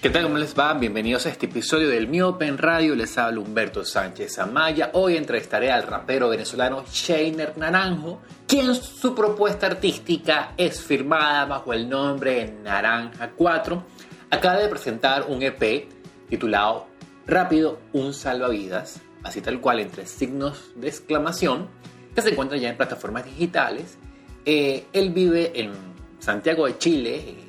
¿Qué tal? ¿Cómo les va? Bienvenidos a este episodio del Mi Open Radio. Les habla Humberto Sánchez Amaya. Hoy entrevistaré al rapero venezolano Shainer Naranjo, quien su propuesta artística es firmada bajo el nombre Naranja 4. Acaba de presentar un EP titulado Rápido, un salvavidas, así tal cual entre signos de exclamación, que se encuentra ya en plataformas digitales. Eh, él vive en Santiago de Chile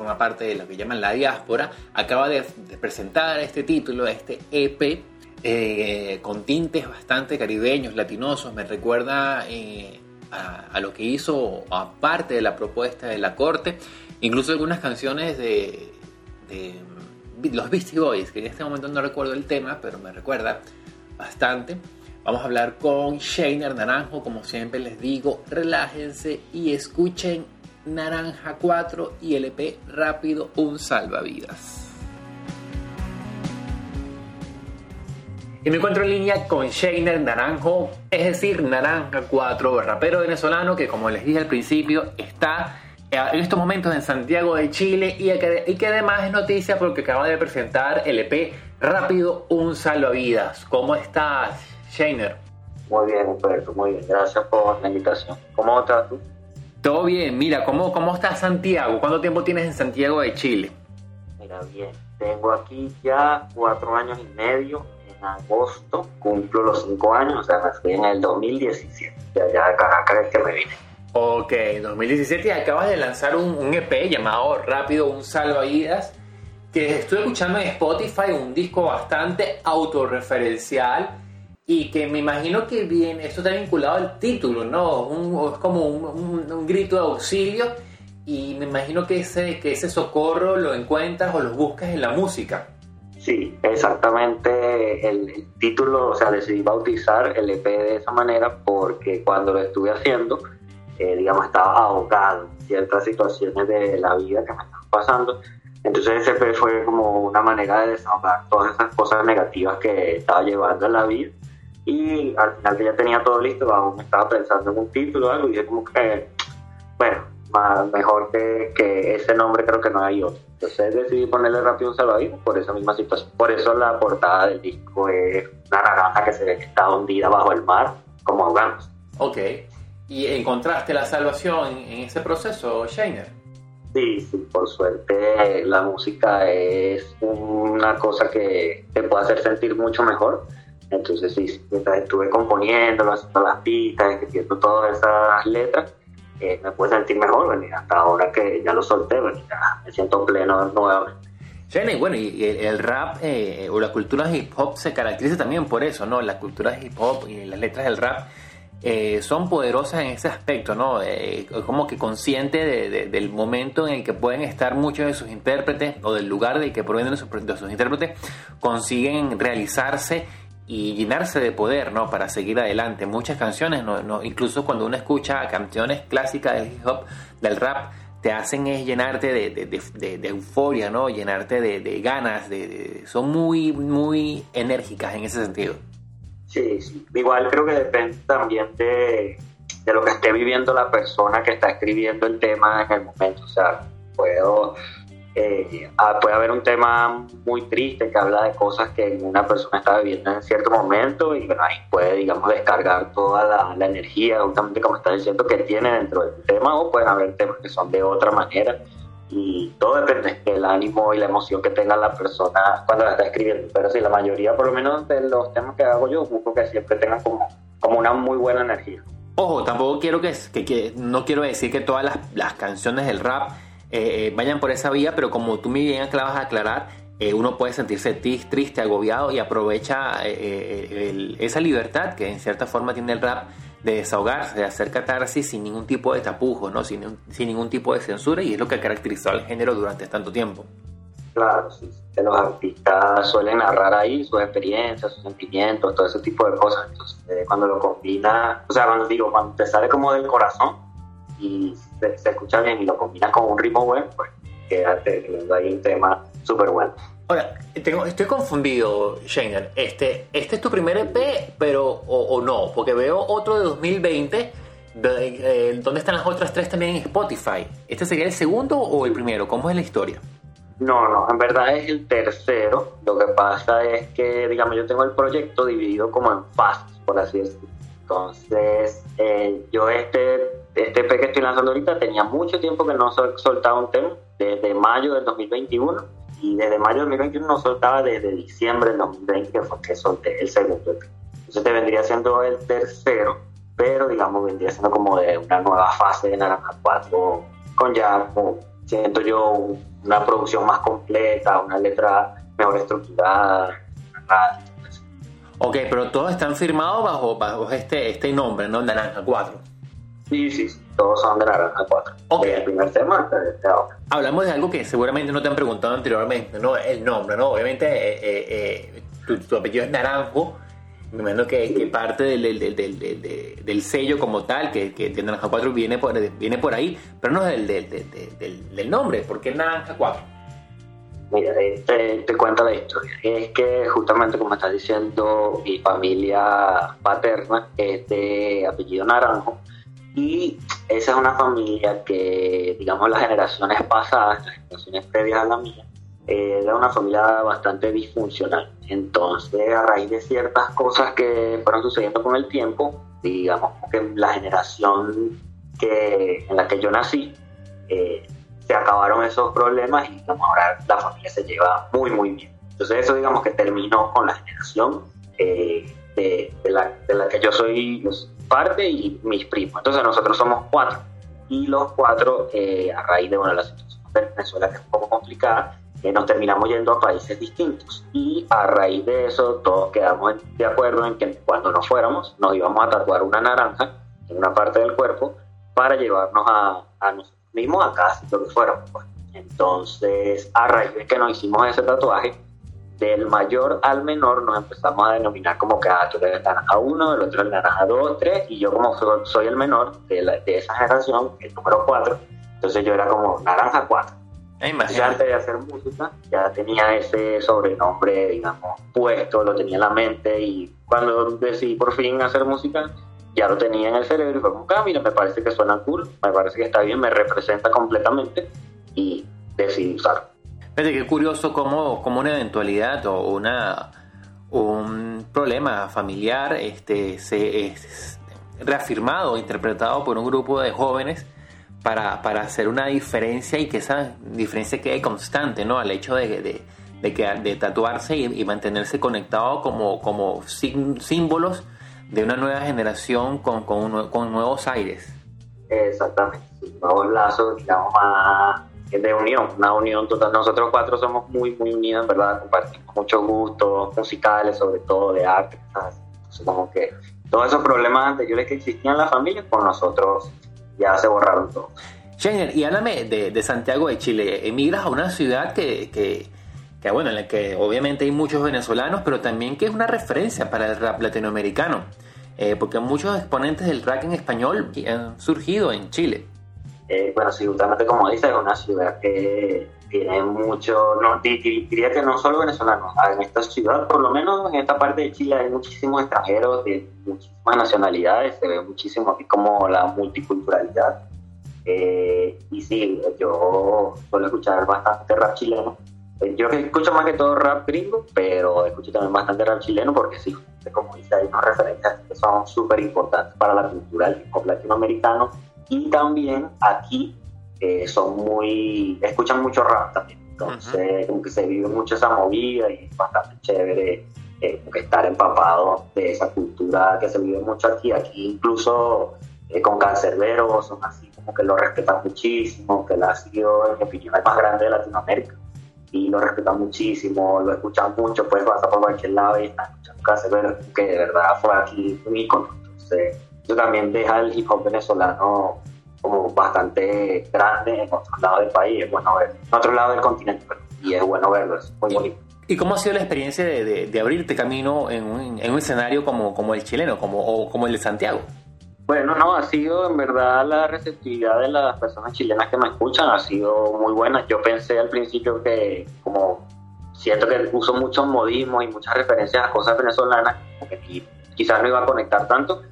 forma parte de lo que llaman la diáspora, acaba de, presentar este título, este EP, eh, con tintes bastante caribeños, latinosos, me recuerda eh, a, lo que hizo aparte de la propuesta de la corte, incluso algunas canciones de, los Beastie Boys, que en este momento no recuerdo el tema, pero me recuerda bastante. Vamos a hablar con Shainer Naranjo, como siempre les digo, relájense y escuchen Naranja 4 y LP Rápido Un Salvavidas. Y me encuentro en línea con Shainer Naranjo, es decir, Naranja 4, rapero venezolano que como les dije al principio está en estos momentos en Santiago de Chile y que, además es noticia porque acaba de presentar el EP Rápido Un Salvavidas. ¿Cómo estás, Shainer? Muy bien, Humberto, muy bien. Gracias por la invitación. ¿Cómo estás tú? Todo bien, mira, ¿cómo, ¿cómo está Santiago? ¿Cuánto tiempo tienes en Santiago de Chile? Mira, bien, tengo aquí ya cuatro años y medio. En agosto cumplo los cinco años, o sea, me fui en el 2017. De allá de Caracas es que me vine. Ok, 2017 y acabas de lanzar un, un EP llamado Rápido, un salvavidas, que estoy escuchando en Spotify, un disco bastante autorreferencial y que me imagino que bien, esto está vinculado al título, ¿no? es como un, grito de auxilio y me imagino que ese, que ese socorro lo encuentras o lo buscas en la música. Sí, exactamente. El, título, o sea, decidí bautizar el EP de esa manera porque cuando lo estuve haciendo, eh, digamos, estaba ahogado en ciertas situaciones de la vida que me estaban pasando. Entonces ese EP fue como una manera de desahogar todas esas cosas negativas que estaba llevando en la vida y al final ya tenía todo listo, aún estaba pensando en un título o algo y dije como que, bueno, mejor que, que, ese nombre creo que no hay otro. Entonces decidí ponerle rápido un salvavidas por esa misma situación. Por eso la portada del disco es una naranja que se ve que está hundida bajo el mar, como ahogándose. Ok. ¿Y encontraste la salvación en ese proceso, Shainer? Sí, sí, por suerte la música es una cosa que te puede hacer sentir mucho mejor entonces, sí, mientras estuve componiendo, haciendo las pistas, escribiendo todas esas letras, eh, me pude sentir mejor, hasta ahora que ya lo solté, me siento pleno nuevamente. Jenny, bueno, y el rap eh, o la cultura hip hop se caracteriza también por eso, ¿no? La cultura hip hop y las letras del rap eh, son poderosas en ese aspecto, ¿no? como que consciente del momento en el que pueden estar muchos de sus intérpretes o del lugar del que provienen de sus intérpretes, consiguen realizarse y llenarse de poder, ¿no? Para seguir adelante. Muchas canciones, no, incluso cuando uno escucha canciones clásicas del hip hop, del rap, te hacen es llenarte de, euforia, ¿no? Llenarte de, ganas, de, son muy, muy enérgicas en ese sentido. Sí, sí. Igual creo que depende también de, de lo que esté viviendo la persona que está escribiendo el tema en el momento. O sea, puedo eh, ah, puede haber un tema muy triste que habla de cosas que una persona está viviendo en cierto momento y bueno, ahí puede, digamos, descargar toda la, energía, justamente como está diciendo, que tiene dentro del tema o pueden haber temas que son de otra manera y todo depende del ánimo y la emoción que tenga la persona cuando la está escribiendo. Pero sí, la mayoría, por lo menos de los temas que hago yo, busco que siempre tengan como, como una muy buena energía. Ojo, tampoco quiero que, que, que no quiero decir que todas las, las canciones del rap eh, eh, vayan por esa vía, pero como tú me bien acabas de aclarar, eh, uno puede sentirse triste, agobiado y aprovecha esa libertad que en cierta forma tiene el rap de desahogarse, de hacer catarsis sin ningún tipo de tapujos, ¿no? sin, sin ningún tipo de censura y es lo que ha caracterizado al género durante tanto tiempo. Claro, sí, los artistas suelen narrar ahí sus experiencias, sus sentimientos, todo ese tipo de cosas. Entonces, cuando lo combina, o sea, cuando digo, cuando te sale como del corazón, y se, escucha bien y lo combina con un ritmo bueno, pues quédate teniendo ahí un tema súper bueno. Ahora, tengo, estoy confundido, Shainer. Este, este es tu primer EP, pero o, no, porque veo otro de 2020. Eh, ¿Dónde están las otras tres también en Spotify? ¿Este sería el segundo o el primero? ¿Cómo es la historia? No, no, en verdad es el tercero. Lo que pasa es que, digamos, yo tengo el proyecto dividido como en fases, por así decirlo. Entonces, eh, yo este, este EP que estoy lanzando ahorita tenía mucho tiempo que no soltaba un tema, desde mayo del 2021, y desde mayo del 2021 no soltaba desde diciembre del 2020, que fue que solté el segundo EP. Entonces te vendría siendo el tercero, pero digamos vendría siendo como de una nueva fase de Naranja 4, con ya, como, siento yo, una producción más completa, una letra mejor estructurada, Ok, pero todos están firmados bajo, bajo este, este nombre, ¿no? Naranja 4. Sí, sí, todos son de Naranja 4. Ok. El primer tema este Hablamos de algo que seguramente no te han preguntado anteriormente, ¿no? El nombre, ¿no? Obviamente eh, eh, eh, tu, apellido es Naranjo, me imagino que, que parte del, del, del, del, sello como tal, que, que de Naranja 4 viene por, viene por ahí, pero no es del, del, nombre, ¿por qué Naranja 4? Mira, te, te cuento la historia. Es que justamente como estás diciendo, mi familia paterna es de apellido Naranjo y esa es una familia que, digamos, las generaciones pasadas, las generaciones previas a la mía, era una familia bastante disfuncional. Entonces, a raíz de ciertas cosas que fueron sucediendo con el tiempo, digamos que la generación que, en la que yo nací, eh, se acabaron esos problemas y ahora la familia se lleva muy, muy bien. Entonces eso digamos que terminó con la generación eh, de, la, de, la, que yo soy parte y mis primos. Entonces nosotros somos cuatro y los cuatro eh, a raíz de bueno, la situación de Venezuela que es un poco complicada, eh, nos terminamos yendo a países distintos y a raíz de eso todos quedamos de acuerdo en que cuando nos fuéramos nos íbamos a tatuar una naranja en una parte del cuerpo para llevarnos a, a nosotros mismo acá, lo que fuera. Pues. Entonces, a raíz de que nos hicimos ese tatuaje, del mayor al menor nos empezamos a denominar como que ah, tú eres naranja 1, el otro es naranja 2, 3, y yo como soy el menor de, de esa generación, el número 4, entonces yo era como naranja 4. Ya antes de hacer música, ya tenía ese sobrenombre, digamos, puesto, lo tenía en la mente, y cuando decidí por fin hacer música, ya lo tenía en el cerebro y fue como, ah, mira, me parece que suena cool, me parece que está bien, me representa completamente y decidí usarlo. Fíjate qué curioso cómo, cómo una eventualidad o una, un problema familiar este, se es reafirmado, interpretado por un grupo de jóvenes para, para hacer una diferencia y que esa diferencia quede constante, ¿no? Al hecho de, de, de, de tatuarse y, mantenerse conectado como, como símbolos de una nueva generación con, con, con nuevos aires. Exactamente, nuevos lazos, digamos, de unión, una unión total. Nosotros cuatro somos muy, muy unidos, ¿verdad? Compartimos muchos gustos musicales, sobre todo de arte. Entonces, como que todos esos problemas anteriores que existían en la familia, con nosotros ya se borraron todos. Shainer, y háblame de, de, Santiago de Chile. Emigras a una ciudad que, que que bueno, en la que obviamente hay muchos venezolanos, pero también que es una referencia para el rap latinoamericano, eh, porque muchos exponentes del rap en español han surgido en Chile. Eh, bueno, sí, justamente como dices, es una ciudad que tiene mucho, no, diría que no solo venezolanos, ah, en esta ciudad, por lo menos en esta parte de Chile, hay muchísimos extranjeros de muchísimas nacionalidades, se ve muchísimo aquí como la multiculturalidad. Eh, y sí, yo suelo escuchar bastante rap chileno yo escucho más que todo rap gringo, pero escucho también bastante rap chileno porque sí, como dice, hay unas referencias que son súper importantes para la cultura del hip hop latinoamericano y también aquí eh, son muy, escuchan mucho rap también, entonces como que se vive mucho esa movida y es bastante chévere eh, estar empapado de esa cultura que se vive mucho aquí, aquí incluso eh, con Cancerbero son así como que lo respetan muchísimo, que la ha sido en mi opinión el más grande de Latinoamérica y lo respetan muchísimo, lo escuchan mucho, pues vas por cualquier lado y están escuchando que de verdad fue aquí un ícono. Entonces, eso también deja el hip hop venezolano como bastante grande en otro lado del país, es bueno verlo, en otro lado del continente, y es bueno verlo, es muy bonito. ¿Y cómo ha sido la experiencia de, de, abrirte camino en un, en un, escenario como, como el chileno, como, o como el de Santiago? Bueno, no, ha sido en verdad la receptividad de las personas chilenas que me escuchan ha sido muy buena. Yo pensé al principio que como siento que uso muchos modismos y muchas referencias a cosas venezolanas, que quizás no iba a conectar tanto,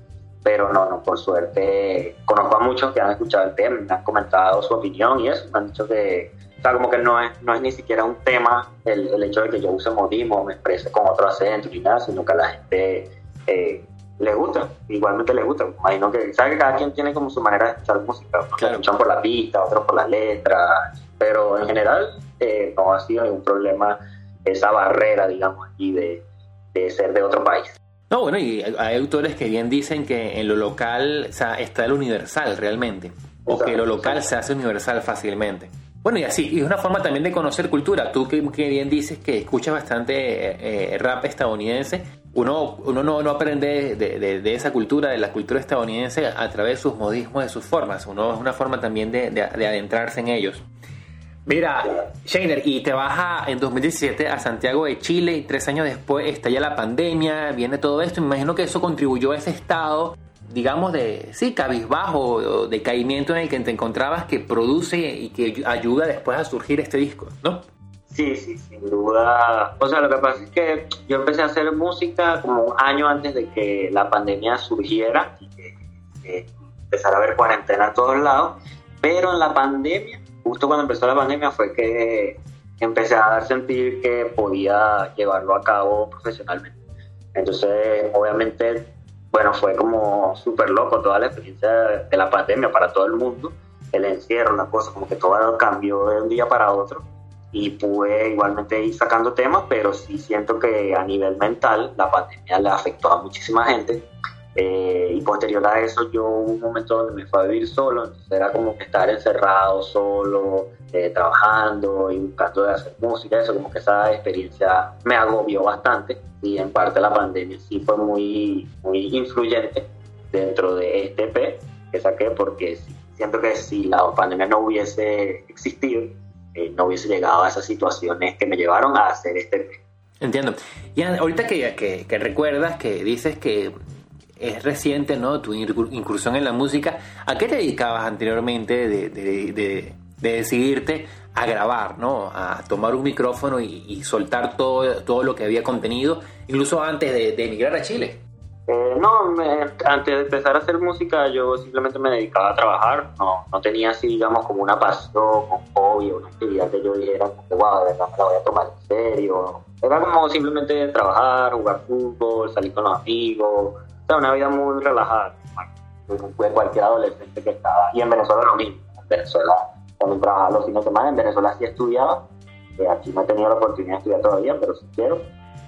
pero no, no, por suerte conozco a muchos que han escuchado el tema, me han comentado su opinión y eso, me han dicho que, O como que no es, no es ni siquiera un tema el, hecho de que yo use modismo, me exprese con otro acento ni nada, sino que la gente eh, le gusta, igualmente le gusta. Imagino que, ¿sabes? que cada quien tiene como su manera de escuchar música. Unos Claro. escuchan por la pista, otros por las letras, pero en general eh, no ha sido ningún problema esa barrera, digamos, aquí de, de ser de otro país. No, bueno, y hay autores que bien dicen que en lo local o sea, está el universal realmente, o que lo local se hace universal fácilmente. Bueno, y así, y es una forma también de conocer cultura. Tú que, bien dices que escuchas bastante eh, eh, rap estadounidense, uno, uno no, no aprende de, de- de esa cultura, de la cultura estadounidense, a través de sus modismos, de sus formas. Uno es una forma también de, de- de adentrarse en ellos. Mira, Shainer, y te vas en 2017 a Santiago de Chile y tres años después estalla la pandemia, viene todo esto. Me imagino que eso contribuyó a ese estado, digamos, de, sí, cabizbajo, o de caimiento en el que te encontrabas que produce y que ayuda después a surgir este disco, ¿no? Sí, sí, sin duda. O sea, lo que pasa es que yo empecé a hacer música como un año antes de que la pandemia surgiera y que, empezara a haber cuarentena a todos lados. Pero en la pandemia, justo cuando empezó la pandemia, fue que empecé a sentir que podía llevarlo a cabo profesionalmente. Entonces, obviamente, bueno, fue como súper loco toda la experiencia de la pandemia para todo el mundo. El encierro, la cosa, como que todo cambió de un día para otro y pude igualmente ir sacando temas, pero sí siento que a nivel mental la pandemia le afectó a muchísima gente. Eh, y posterior a eso yo hubo un momento donde me fui a vivir solo, entonces era como que estar encerrado solo, eh, trabajando y buscando de hacer música, eso como que esa experiencia me agobió bastante y en parte la pandemia sí fue muy, muy influyente dentro de este EP que saqué porque siento que si la pandemia no hubiese existido, eh, no hubiese llegado a esas situaciones que me llevaron a hacer este EP. Entiendo. Y ahorita que, que, que recuerdas que dices que es reciente, ¿no? Tu incur- incursión en la música. ¿A qué te dedicabas anteriormente de, de- de- de decidirte a grabar, ¿no? A tomar un micrófono y, soltar todo, todo lo que había contenido, incluso antes de, emigrar a Chile. Eh, no, me- antes de empezar a hacer música yo simplemente me dedicaba a trabajar, no, no tenía así, digamos, como una pasión, un hobby, una actividad que yo dijera, wow, de verdad me la voy a tomar en serio. Era como simplemente trabajar, jugar fútbol, salir con los amigos, sea, una vida muy relajada, de cualquier adolescente que estaba. Y en Venezuela lo mismo, en Venezuela también trabajaba los fines de semana, en Venezuela sí estudiaba, eh, aquí no he tenido la oportunidad de estudiar todavía, pero sí quiero.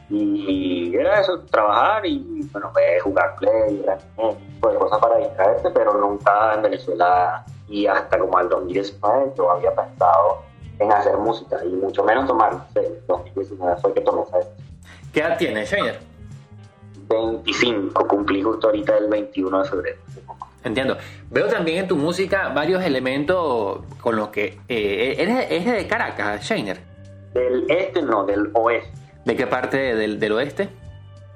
Y era eso, trabajar y, bueno, ver, jugar play, tipo de cosas para distraerse, pero nunca en Venezuela y hasta como al 2019 yo había pensado en hacer música y mucho menos tomar, no sé, el 2019 fue que tomé esa decisión. ¿Qué edad tienes, Shainer? 25, cumplí justo ahorita el 21 de febrero. Entiendo. Veo también en tu música varios elementos con los que... eh, eres, eres de Caracas, Shainer. Del este no, del oeste, ¿De qué parte del, del oeste?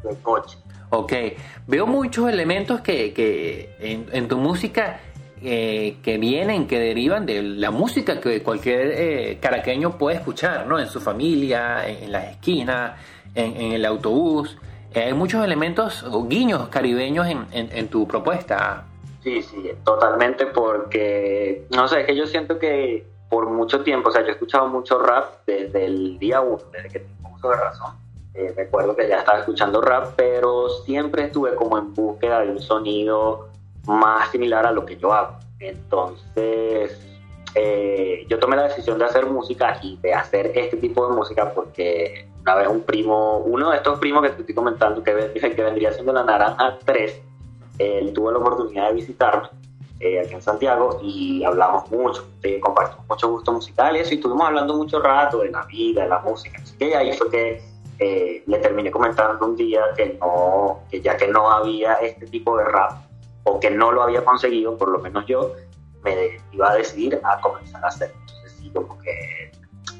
del coche. Ok, veo muchos elementos que, que en, en tu música eh, que vienen, que derivan de la música que cualquier eh, caraqueño puede escuchar, ¿no? En su familia, en, en las esquinas, en, en el autobús. Eh, hay muchos elementos o guiños caribeños en, en- tu propuesta. Sí, sí, totalmente, porque, no sé, es que yo siento que por mucho tiempo, o sea, yo he escuchado mucho rap desde el día uno, desde que tengo uso de razón. Eh, recuerdo que ya estaba escuchando rap, pero siempre estuve como en búsqueda de un sonido más similar a lo que yo hago. Entonces, eh, yo tomé la decisión de hacer música y de hacer este tipo de música porque una vez un primo, uno de estos primos que te estoy comentando, que, que vendría siendo la Naranja 3, él tuvo la oportunidad de visitarme eh, aquí en Santiago y hablamos mucho, compartimos mucho gusto musical y eso, y estuvimos hablando mucho rato de la vida, de la música, así que ahí fue que eh, le terminé comentando un día que no, que ya que no había este tipo de rap, o que no lo había conseguido, por lo menos yo, me iba a decidir a comenzar a hacer. Entonces sí, como que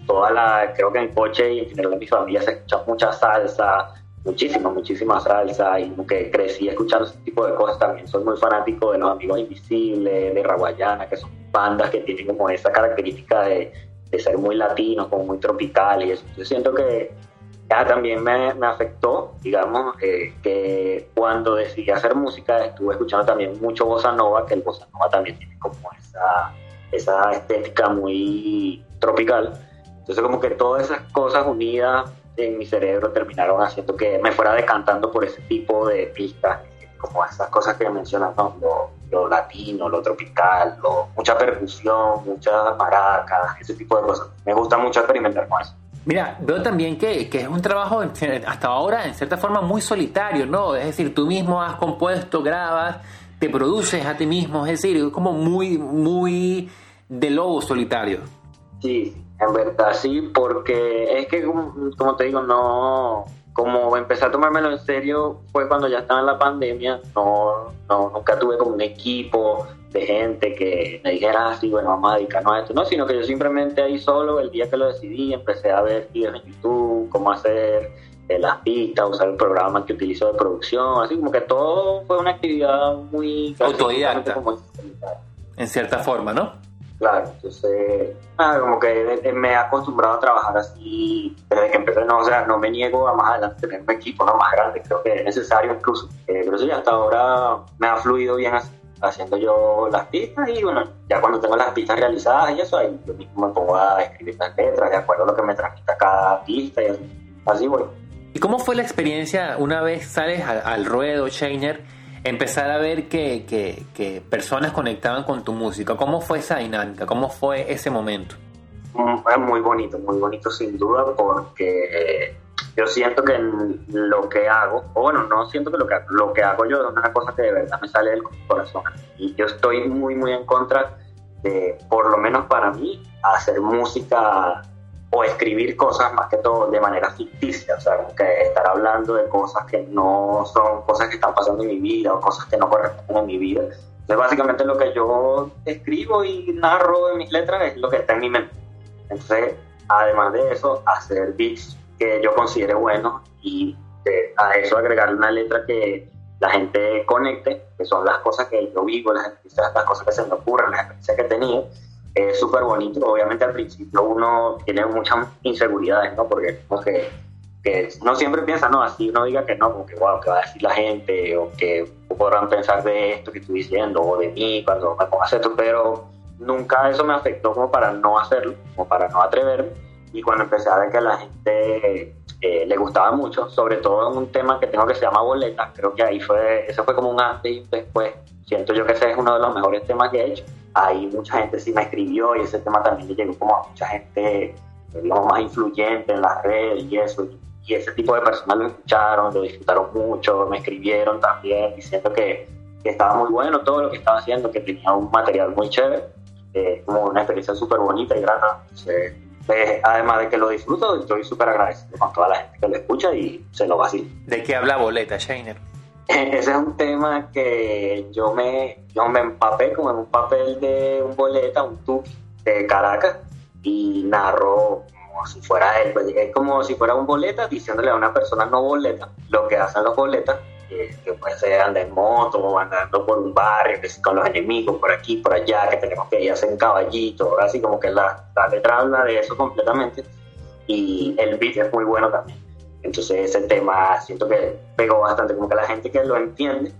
toda la, creo que en coche y en general en mi familia se escucha mucha salsa, muchísima, muchísima salsa y como que crecí escuchando ese tipo de cosas también. Soy muy fanático de Los Amigos Invisibles, de Raguayana, que son bandas que tienen como esa característica de, de ser muy latinos, como muy tropicales y eso. Yo siento que ya también me, me afectó, digamos, eh, que cuando decidí hacer música estuve escuchando también mucho bossa nova, que el bossa nova también tiene como esa, esa estética muy tropical. Entonces como que todas esas cosas unidas en mi cerebro terminaron haciendo que me fuera decantando por ese tipo de pistas, como esas cosas que mencionas, ¿no? lo, latino, lo tropical, mucha percusión, muchas maracas, ese tipo de cosas. Me gusta mucho experimentar con eso. Mira, veo también que, que, es un trabajo hasta ahora en cierta forma muy solitario, ¿no? Es decir, tú mismo has compuesto, grabas, te produces a ti mismo, es decir, es como muy, muy de lobo solitario. Sí, en verdad sí, porque es que, como te digo, no, como empecé a tomármelo en serio fue cuando ya estaba en la pandemia, no, no nunca tuve como un equipo de gente que me dijera así, ah, bueno, vamos a dedicarnos a esto, no, sino que yo simplemente ahí solo, el día que lo decidí, empecé a ver videos en YouTube, cómo hacer eh, las pistas, usar el programa que utilizo de producción, así como que todo fue una actividad muy... Autodidacta. en cierta forma, ¿no? Claro, entonces, nada, como que me he acostumbrado a trabajar así desde que empecé, no, o sea, no me niego a más adelante tener un equipo no más grande, creo que es necesario incluso, eh, pero sí, hasta ahora me ha fluido bien haciendo yo las pistas y bueno, ya cuando tengo las pistas realizadas y eso, ahí yo mismo me pongo a escribir las letras de acuerdo a lo que me transmita cada pista y así, así voy. ¿Y cómo fue la experiencia una vez sales al, al ruedo, Shainer? Empezar a ver que, que, personas conectaban con tu música. ¿Cómo fue esa dinámica? ¿Cómo fue ese momento? Mm, es muy bonito, muy bonito sin duda, porque yo siento que lo que hago, o bueno, no siento que lo que, lo que hago yo es una cosa que de verdad me sale del corazón. Y yo estoy muy, muy en contra de, por lo menos para mí, hacer música o escribir cosas más que todo de manera ficticia, o sea, que estar hablando de cosas que no son cosas que están pasando en mi vida o cosas que no corresponden a mi vida. Entonces, básicamente lo que yo escribo y narro en mis letras es lo que está en mi mente. Entonces, además de eso, hacer beats que yo considere buenos y a eso agregar una letra que la gente conecte, que son las cosas que yo vivo, las, las cosas que se me ocurren, las experiencias que he tenido, es súper bonito. Obviamente al principio uno tiene muchas inseguridades, ¿no? Porque como que, que, no siempre piensa, no, así uno diga que no, como que, wow, ¿qué va a decir la gente? O que podrán pensar de esto que estoy diciendo, o de mí cuando me pongo a hacer esto, pero nunca eso me afectó como para no hacerlo, como para no atreverme. Y cuando empecé a ver que a la gente eh, le gustaba mucho, sobre todo en un tema que tengo que se llama Boleta, creo que ahí fue, eso fue como un antes y después. Siento yo que ese es uno de los mejores temas que he hecho ahí mucha gente sí me escribió y ese tema también le llegó como a mucha gente, digamos, más influyente en las redes y eso. Y ese tipo de personas lo escucharon, lo disfrutaron mucho, me escribieron también diciendo que, que estaba muy bueno todo lo que estaba haciendo, que tenía un material muy chévere, eh, como una experiencia súper bonita y grata. Pues, además de que lo disfruto, estoy súper agradecido con toda la gente que lo escucha y se lo vacila. ¿De qué habla Boleta, Shainer? Ese es un tema que yo me, yo me empapé como en un papel de un boleta, un tuki de Caracas y narro como si fuera él, pues, es como si fuera un boleta diciéndole a una persona no boleta lo que hacen los boletas, que, que puede ser andar en moto o andando por un barrio, con los enemigos por aquí, por allá, que tenemos que ir a hacer en caballito, así como que la, la letra habla de eso completamente y el beat es muy bueno también. Entonces ese tema siento que pegó bastante, como que la gente que lo entiende,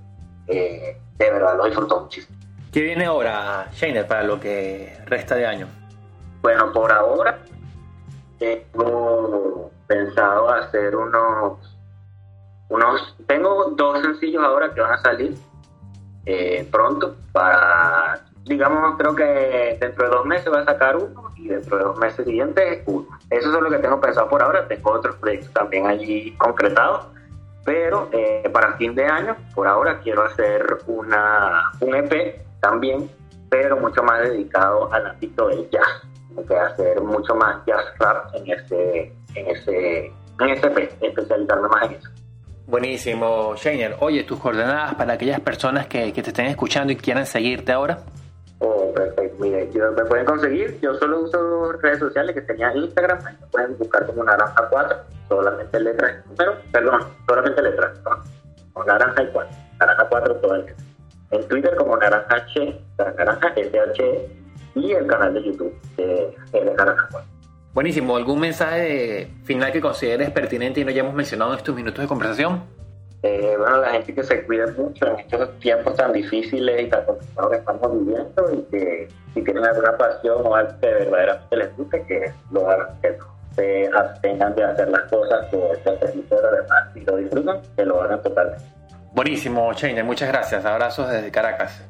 eh, de verdad lo disfrutó muchísimo. ¿Qué viene ahora, Shainer, para lo que resta de año? Bueno, por ahora tengo pensado hacer unos, unos, tengo dos sencillos ahora que van a salir eh, pronto para digamos, creo que dentro de dos meses voy a sacar uno y dentro de dos meses siguientes uno. Eso es lo que tengo pensado por ahora. Tengo otros proyectos también allí concretados. Pero eh, para fin de año, por ahora, quiero hacer una, un EP también, pero mucho más dedicado al ámbito del jazz. Que hacer mucho más jazz rap en ese, en ese, en ese EP, especializarme más en eso. Buenísimo, Shainer. Oye, tus coordenadas para aquellas personas que, que te estén escuchando y quieran seguirte ahora. Oh, perfecto. Mire, me pueden conseguir. Yo solo uso redes sociales que tenía Instagram. Me pueden buscar como Naranja 4, solamente letras. Pero, perdón, solamente letras. ¿no? Naranja y 4. Naranja 4 todo el En Twitter como Naranja H, Naranja SH y el canal de YouTube Naranja 4. Buenísimo. ¿Algún mensaje final que consideres pertinente y no hayamos mencionado en estos minutos de conversación? Eh, bueno, la gente que se cuida mucho en estos tiempos tan difíciles y tan complicados que estamos viviendo y que si tienen alguna pasión o algo que verdaderamente les guste, que lo hagan, que no se abstengan de hacer las cosas que se hacen además y lo disfrutan, que lo hagan totalmente. Buenísimo, Shainer, muchas gracias. Abrazos desde Caracas.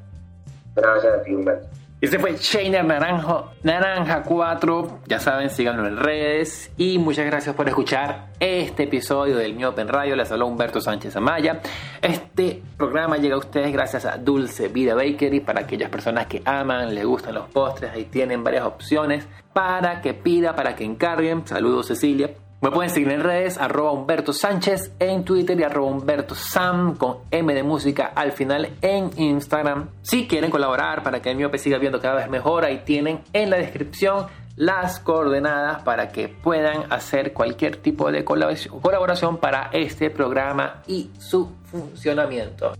Gracias a ti, Humberto. Este fue Shainer Naranjo, Naranja 4. Ya saben, síganlo en redes. Y muchas gracias por escuchar este episodio del Mi Open Radio. Les habló Humberto Sánchez Amaya. Este programa llega a ustedes gracias a Dulce Vida Bakery. Para aquellas personas que aman, les gustan los postres, ahí tienen varias opciones para que pida, para que encarguen. Saludos, Cecilia. Me pueden seguir en redes, arroba Humberto Sánchez en Twitter y arroba Humberto Sam con M de música al final en Instagram. Si quieren colaborar para que el miope siga viendo cada vez mejor, ahí tienen en la descripción las coordenadas para que puedan hacer cualquier tipo de colaboración para este programa y su funcionamiento.